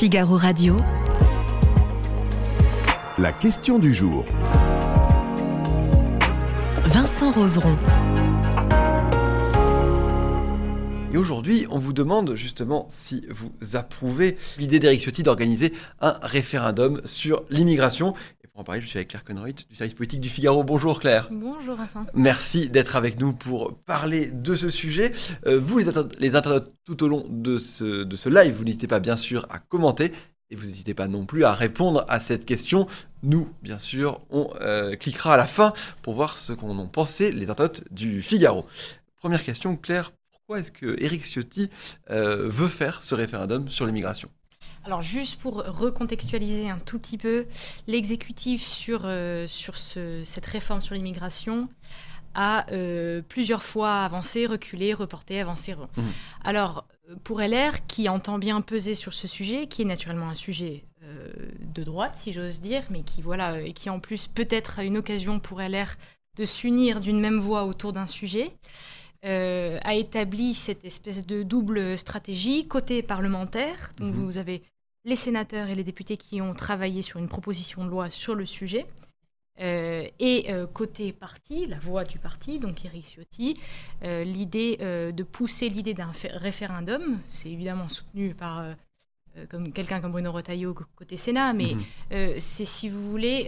Figaro Radio. La question du jour. Vincent Roseron. Et aujourd'hui, on vous demande justement si vous approuvez l'idée d'Eric Ciotti d'organiser un référendum sur l'immigration. En parler, je suis avec Claire Conroy du service politique du Figaro. Bonjour Claire. Bonjour Vincent. Merci d'être avec nous pour parler de ce sujet. Euh, vous, les, inter- les internautes, tout au long de ce, de ce live, vous n'hésitez pas bien sûr à commenter. Et vous n'hésitez pas non plus à répondre à cette question. Nous, bien sûr, on euh, cliquera à la fin pour voir ce qu'en ont pensé les internautes du Figaro. Première question, Claire, pourquoi est-ce que Éric Ciotti euh, veut faire ce référendum sur l'immigration? Alors juste pour recontextualiser un tout petit peu, l'exécutif sur, euh, sur ce- cette réforme sur l'immigration a euh, plusieurs fois avancé, reculé, reporté, avancé. Mhm. Alors pour LR, qui entend bien peser sur ce sujet, qui est naturellement un sujet euh, de droite, si j'ose dire, mais qui voilà, et qui en plus peut être une occasion pour LR de s'unir d'une même voix autour d'un sujet. Euh, a établi cette espèce de double stratégie côté parlementaire. Donc Mhm. vous avez les sénateurs et les députés qui ont travaillé sur une proposition de loi sur le sujet. Euh, et euh, côté parti, la voix du parti, donc Eric Ciotti, euh, l'idée de pousser l'idée d'un fé- référendum, c'est évidemment soutenu par comme quelqu'un comme Bruno Retailleau côté Sénat, mais Mhm. c'est si vous voulez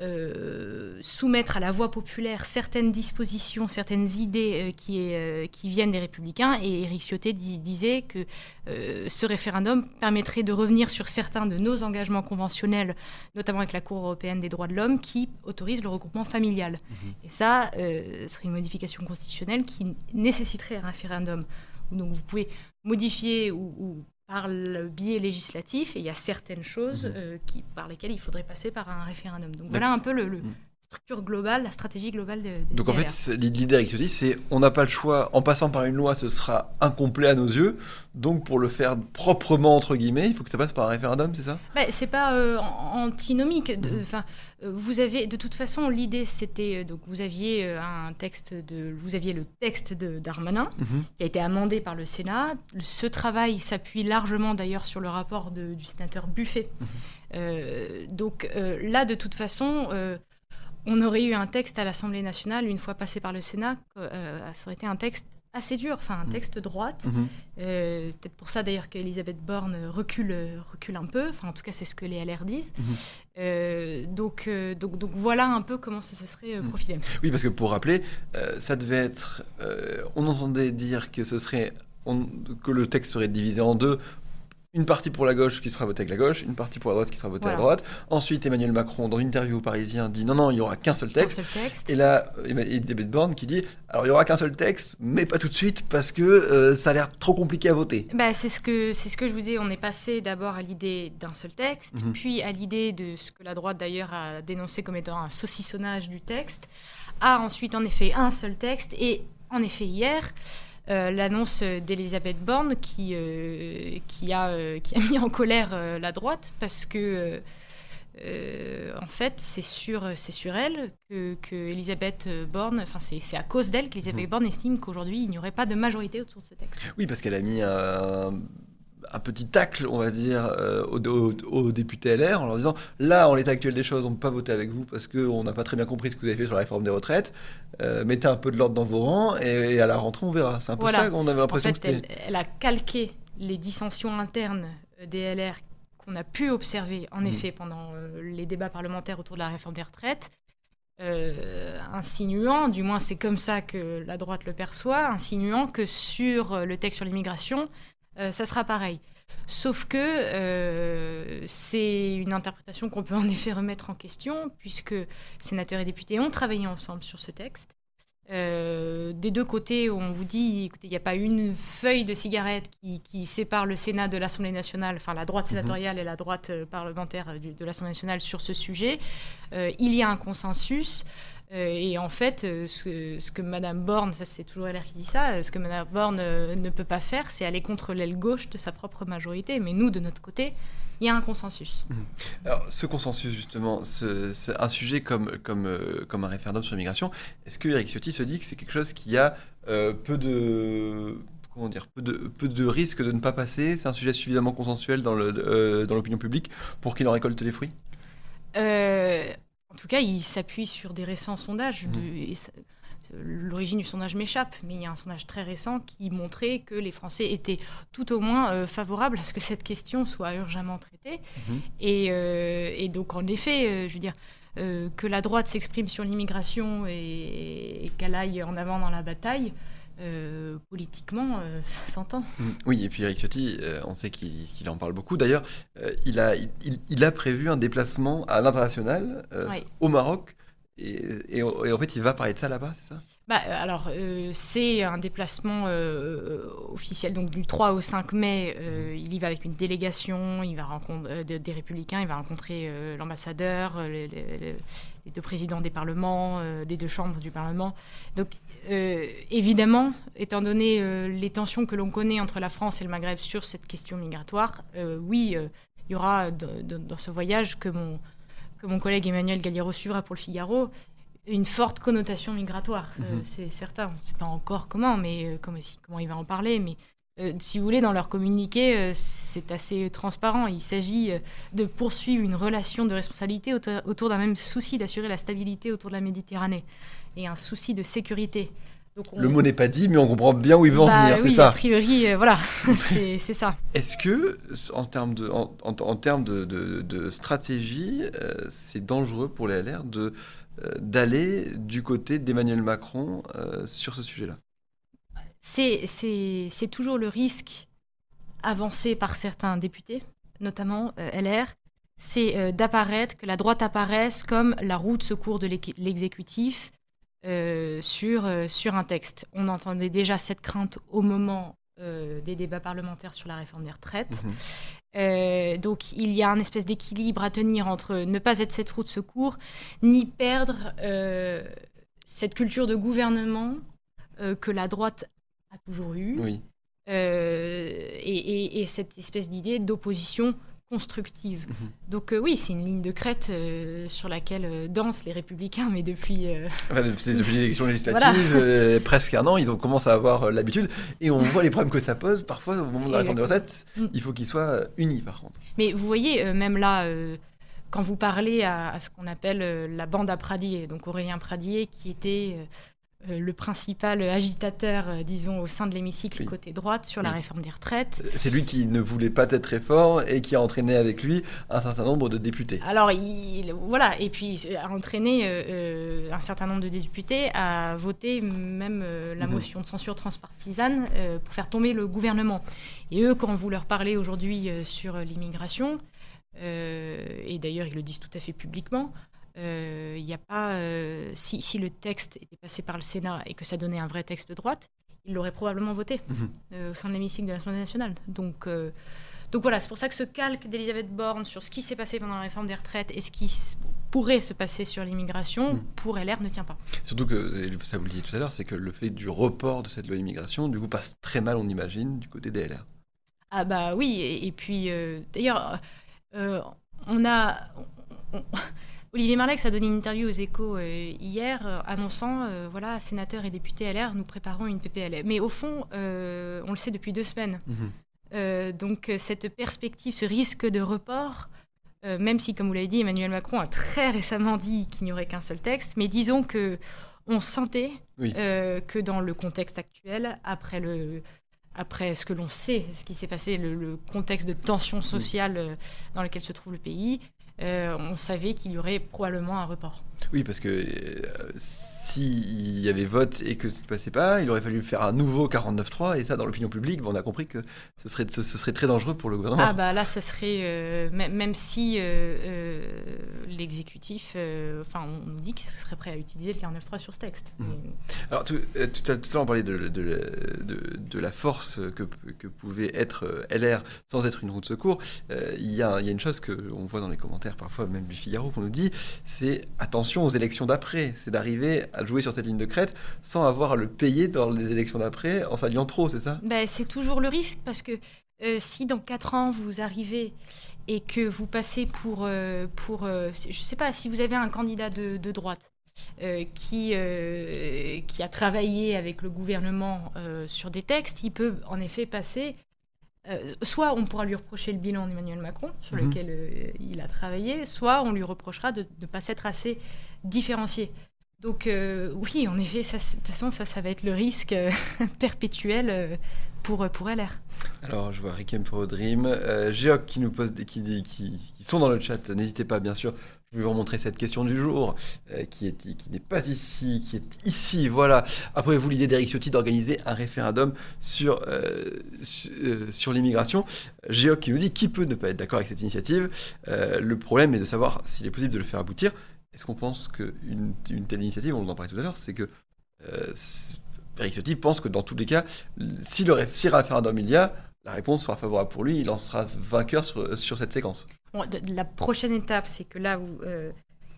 euh, soumettre à la voix populaire certaines dispositions, certaines idées euh, qui, est, euh, qui viennent des républicains. Et Éric Ciotti di- disait que ce référendum permettrait de revenir sur certains de nos engagements conventionnels, notamment avec la Cour européenne des droits de l'homme, qui autorise le regroupement familial. Et ça, euh, serait une modification constitutionnelle qui nécessiterait un référendum. Donc vous pouvez modifier ou, ou par le biais législatif, et il y a certaines choses Mhm. euh, qui, par lesquelles il faudrait passer par un référendum. Donc voilà un peu le, le- Mhm. Structure globale, la stratégie globale de, de Donc en fait, l'idée d'Eric Ciotti, c'est on n'a pas le choix, en passant par une loi, ce sera incomplet à nos yeux. Donc pour le faire proprement, entre guillemets, il faut que ça passe par un référendum, c'est ça? Bah, c'est pas euh, an- antinomique. de- Mhm. Enfin, euh, vous avez de toute façon l'idée, c'était euh, donc vous aviez un texte de, vous aviez le texte de Darmanin Mhm. qui a été amendé par le Sénat. Ce travail s'appuie largement d'ailleurs sur le rapport de- du sénateur Buffet. Mhm. Euh, donc là, de toute façon. On aurait eu un texte à l'Assemblée nationale, une fois passé par le Sénat, euh, ça aurait été un texte assez dur, enfin un Mhm. texte droite. Mhm. Euh, Peut-être pour ça d'ailleurs qu'Elisabeth Borne recule, euh, recule un peu, enfin en tout cas c'est ce que les LR disent. Mhm. Euh, donc, euh, donc, donc voilà un peu comment ça se serait Mhm. profilé. Oui, parce que pour rappeler, ça devait être. on entendait dire que ce serait. on- que le texte serait divisé en deux. Une partie pour la gauche qui sera votée avec la gauche, une partie pour la droite qui sera votée à la Voilà. droite. Ensuite, Emmanuel Macron, dans une interview au Parisien, dit non, non, il n'y aura qu'un seul texte. seul texte. Et là, Elisabeth Borne qui dit alors il n'y aura qu'un seul texte, mais pas tout de suite parce que euh, ça a l'air trop compliqué à voter. Bah, c'est ce que c'est ce que je vous dis. On est passé d'abord à l'idée d'un seul texte, Mhm. puis à l'idée de ce que la droite d'ailleurs a dénoncé comme étant un saucissonnage du texte, à ensuite en effet un seul texte et en effet hier. Euh, L'annonce d'Elisabeth Borne qui, euh, qui, a, euh, qui a mis en colère la droite parce que en fait, c'est sur, c'est sur elle que, que Elisabeth Borne, enfin c'est c'est à cause d'elle qu'Elisabeth Mhm. Borne estime qu'aujourd'hui il n'y aurait pas de majorité autour de ce texte. Oui, parce qu'elle a mis un, un petit tacle, on va dire, euh, aux, aux- aux députés LR en leur disant là, en l'état actuel des choses, on ne peut pas voter avec vous parce qu'on n'a pas très bien compris ce que vous avez fait sur la réforme des retraites. Euh, mettez un peu de l'ordre dans vos rangs et, et à la rentrée, on verra. C'est un peu Voilà. ça qu'on avait En l'impression fait, que elle, elle a calqué les dissensions internes euh, des LR qu'on a pu observer, en Mhm. effet, pendant euh, les débats parlementaires autour de la réforme des retraites, euh, insinuant, du moins c'est comme ça que la droite le perçoit, insinuant que sur le texte sur l'immigration, euh, ça sera pareil. Sauf que c'est une interprétation qu'on peut en effet remettre en question, puisque sénateurs et députés ont travaillé ensemble sur ce texte. Euh, des deux côtés, on vous dit, écoutez, il n'y a pas une feuille de cigarette qui, qui sépare le Sénat de l'Assemblée nationale, enfin la droite sénatoriale et la droite euh, parlementaire euh, de l'Assemblée nationale sur ce sujet. Euh, il y a un consensus. Euh, et en fait, euh, ce, ce que Madame Borne, ça c'est toujours LR qui dit ça, euh, ce que Madame Borne ne peut pas faire, c'est aller contre l'aile gauche de sa propre majorité. Mais nous, de notre côté, il y a un consensus. Alors, ce consensus, justement, ce- c'est un sujet comme, comme, comme un référendum sur l'immigration. Est-ce que Eric Ciotti se dit que c'est quelque chose qui a euh, peu de comment dire, peu de, peu de risques de ne pas passer? C'est un sujet suffisamment consensuel dans l'opinion publique pour qu'il en récolte les fruits? En tout cas, il s'appuie sur des récents sondages. Mmh. L'origine du sondage m'échappe, mais il y a un sondage très récent qui montrait que les Français étaient tout au moins euh, favorables à ce que cette question soit urgemment traitée. Mhm. Euh, et, donc, en effet, euh, je veux dire, que la droite s'exprime sur l'immigration et, qu'elle aille en avant dans la bataille, politiquement, ça s'entend. Mm. Oui, et puis Eric Ciotti, on sait qu'il en parle beaucoup. D'ailleurs, il, a, il, a prévu un déplacement à l'international au Maroc et, en fait, il va parler de ça là-bas, c'est ça? Bah, euh, Alors, euh, c'est un déplacement euh, officiel, donc du 3 au 5 mai, il y va avec une délégation, il va rencontrer des républicains, il va rencontrer l'ambassadeur, les, deux présidents des parlements, des deux chambres du Parlement. Donc, évidemment, étant donné les tensions que l'on connaît entre la France et le Maghreb sur cette question migratoire, oui, il y aura dans ce voyage que mon que mon collègue Emmanuel Galliero suivra pour le Figaro, une forte connotation migratoire. Euh, mhm. c'est certain. On ne sait pas encore comment, mais euh, comment, comment il va en parler. Mais euh, si vous voulez, dans leur communiqué, c'est assez transparent. Il s'agit de poursuivre une relation de responsabilité autour d'un même souci d'assurer la stabilité autour de la Méditerranée et un souci de sécurité. Le mot n'est pas dit, mais on comprend bien où il veut en bah venir, c'est ça. A priori, euh, voilà, c'est ça. Est-ce que, en termes de, en, termes de, de, stratégie, euh, c'est dangereux pour les LR de euh, d'aller du côté d'Emmanuel Macron sur ce sujet-là? C'est toujours le risque avancé par certains députés, notamment LR, c'est d'apparaître, que la droite apparaisse comme la roue de secours de l'exécutif, euh, sur, euh, sur un texte. On entendait déjà cette crainte au moment euh, des débats parlementaires sur la réforme des retraites. Mhm. donc il y a un espèce d'équilibre à tenir entre ne pas être cette roue de secours, ni perdre cette culture de gouvernement que la droite a toujours eue. Oui. et, et, cette espèce d'idée d'opposition constructive. Mhm. Donc euh, oui, c'est une ligne de crête euh, sur laquelle euh, dansent les républicains, mais depuis... c'est depuis les élections législatives, presque un an, ils ont commencé à avoir l'habitude, et on voit les problèmes que ça pose. Parfois, au moment de la réforme des recettes, il faut qu'ils soient unis, par contre. Mais vous voyez, même là, quand vous parlez à, à ce qu'on appelle la bande à Pradier, donc Aurélien Pradier, qui était le principal agitateur, euh, disons, au sein de l'hémicycle côté droite sur la réforme des retraites. C'est lui qui ne voulait pas être très fort et qui a entraîné avec lui un certain nombre de députés. Alors, il, voilà, et puis a entraîné euh, un certain nombre de députés à voter même la mhm. motion de censure transpartisane pour faire tomber le gouvernement. Et eux, quand vous leur parlez aujourd'hui sur l'immigration, et d'ailleurs ils le disent tout à fait publiquement, il euh, y a pas, euh, si, si, le texte était passé par le Sénat et que ça donnait un vrai texte de droite, il l'aurait probablement voté mhm. euh, au sein de l'hémicycle de l'Assemblée nationale. Donc, donc voilà, c'est pour ça que ce calque d'Elisabeth Borne sur ce qui s'est passé pendant la réforme des retraites et ce qui pourrait se passer sur l'immigration, mhm. pour LR, ne tient pas. Surtout que, ça vous le tout à l'heure, c'est que le fait du report de cette loi immigration, du coup, passe très mal, on imagine, du côté des LR. Ah bah oui, et, puis d'ailleurs, on a... Olivier Marlex a donné une interview aux échos euh, hier euh, annonçant, euh, voilà, sénateurs et députés LR, nous préparons une PPL. Mais au fond, on le sait depuis deux semaines. Mhm. donc cette perspective, ce risque de report, même si, comme vous l'avez dit, Emmanuel Macron a très récemment dit qu'il n'y aurait qu'un seul texte, mais disons que on sentait que dans le contexte actuel, après le, après ce que l'on sait, ce qui s'est passé, le, contexte de tension sociale dans lequel se trouve le pays, on savait qu'il y aurait probablement un report. Oui, parce que euh, s'il y avait vote et que ça ne passait pas, il aurait fallu faire un nouveau 49-3, et ça, dans l'opinion publique, on a compris que ce serait, ce, serait très dangereux pour le gouvernement. Ah bah là, ça serait, euh, même si l'exécutif, enfin, on nous dit qu'il serait prêt à utiliser le 49-3 sur ce texte. Mmh. Alors, tout, tout, à l'heure, on parlait de, de, la force que, que, pouvait être LR sans être une roue de secours. Il y, y a une chose qu'on voit dans les commentaires parfois même du Figaro qu'on nous dit, c'est attention aux élections d'après, c'est d'arriver à jouer sur cette ligne de crête sans avoir à le payer dans les élections d'après en s'alliant trop, c'est ça? Ben, C'est toujours le risque parce que euh, si dans 4 ans vous arrivez et que vous passez pour, euh, pour euh, je sais pas, si vous avez un candidat de, droite qui, qui a travaillé avec le gouvernement sur des textes, il peut en effet passer soit on pourra lui reprocher le bilan d'Emmanuel Macron, sur Mhm. lequel il a travaillé, soit on lui reprochera de ne pas s'être assez différencié. Donc euh, oui, en effet, ça, de toute façon, ça, ça va être le risque euh, perpétuel euh, pour, pour LR. Alors, je vois Rikem for a Dream, euh, Géoc qui nous pose des, qui, qui, qui sont dans le chat. N'hésitez pas, bien sûr. Je vais vous remontrer cette question du jour, euh, qui est qui n'est pas ici, qui est ici. Voilà. Après vous, l'idée d'Eric Ciotti d'organiser un référendum sur euh, euh, l'immigration. Géoc qui nous dit qui peut ne pas être d'accord avec cette initiative. Euh, le problème est de savoir s'il est possible de le faire aboutir. Est-ce qu'on pense qu'une une telle initiative, on en parlait tout à l'heure, c'est que euh, Eric Ciotti pense que dans tous les cas, si, le, si référendum il y a, la réponse sera favorable pour lui, il en sera vainqueur sur, sur cette séquence. Bon, de- de la prochaine étape, c'est que là où euh,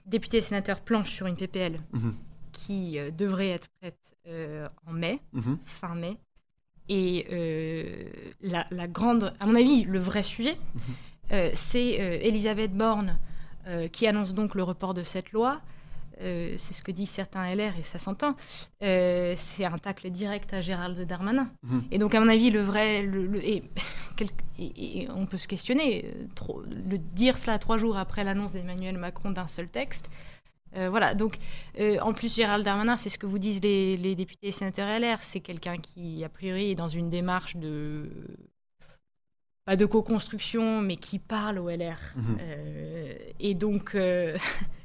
députés et sénateurs planchent sur une PPL Mhm. qui euh, devrait être prête euh, en mai, Mhm. fin mai, et euh, la, la grande, à mon avis, le vrai sujet, euh, c'est euh, Elisabeth Borne euh, qui annonce donc le report de cette loi. Euh, c'est ce que disent certains LR et ça s'entend. Euh, c'est un tacle direct à Gérald Darmanin. Mhm. Et donc, à mon avis, le vrai. Le, le- et, quel- et- et on peut se questionner. euh, trop- le dire cela trois jours après l'annonce d'Emmanuel Macron d'un seul texte. euh, voilà, donc en plus, Gérald Darmanin, c'est ce que vous disent les, les députés et sénateurs LR. C'est quelqu'un qui, a priori, est dans une démarche de. Pas de co-construction, mais qui parle au LR. Mhm. Euh, et donc, euh,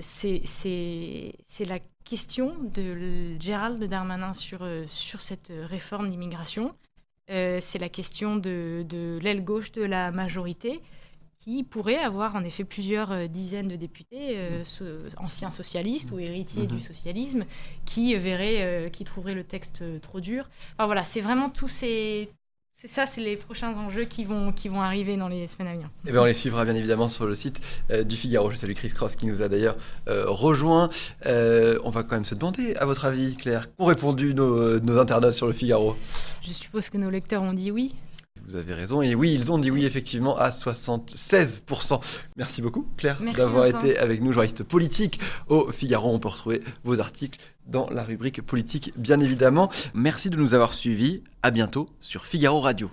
c'est c'est- la question de Gérald Darmanin sur, euh, sur cette réforme d'immigration. Euh, c'est la question de, de l'aile gauche de la majorité qui pourrait avoir en effet plusieurs euh, dizaines de députés, euh, so- anciens socialistes ou héritiers Mhm. du socialisme, qui verraient, euh, qui trouveraient le texte euh, trop dur. Enfin voilà, c'est vraiment tous ces... C'est ça, c'est les prochains enjeux qui vont, qui vont arriver dans les semaines à venir. Eh bien, on les suivra bien évidemment sur le site euh, du Figaro. Je salue Chris Cross qui nous a d'ailleurs euh, rejoint. Euh, on va quand même se demander, à votre avis, Claire, qu'ont répondu nos, nos internautes sur le Figaro? Je suppose que nos lecteurs ont dit oui. Vous avez raison. Et oui, ils ont dit oui, effectivement, à 76%. Merci beaucoup, Claire, d'avoir été avec nous, journaliste politique au Figaro. On peut retrouver vos articles dans la rubrique politique, bien évidemment. Merci de nous avoir suivis. À bientôt sur Figaro Radio.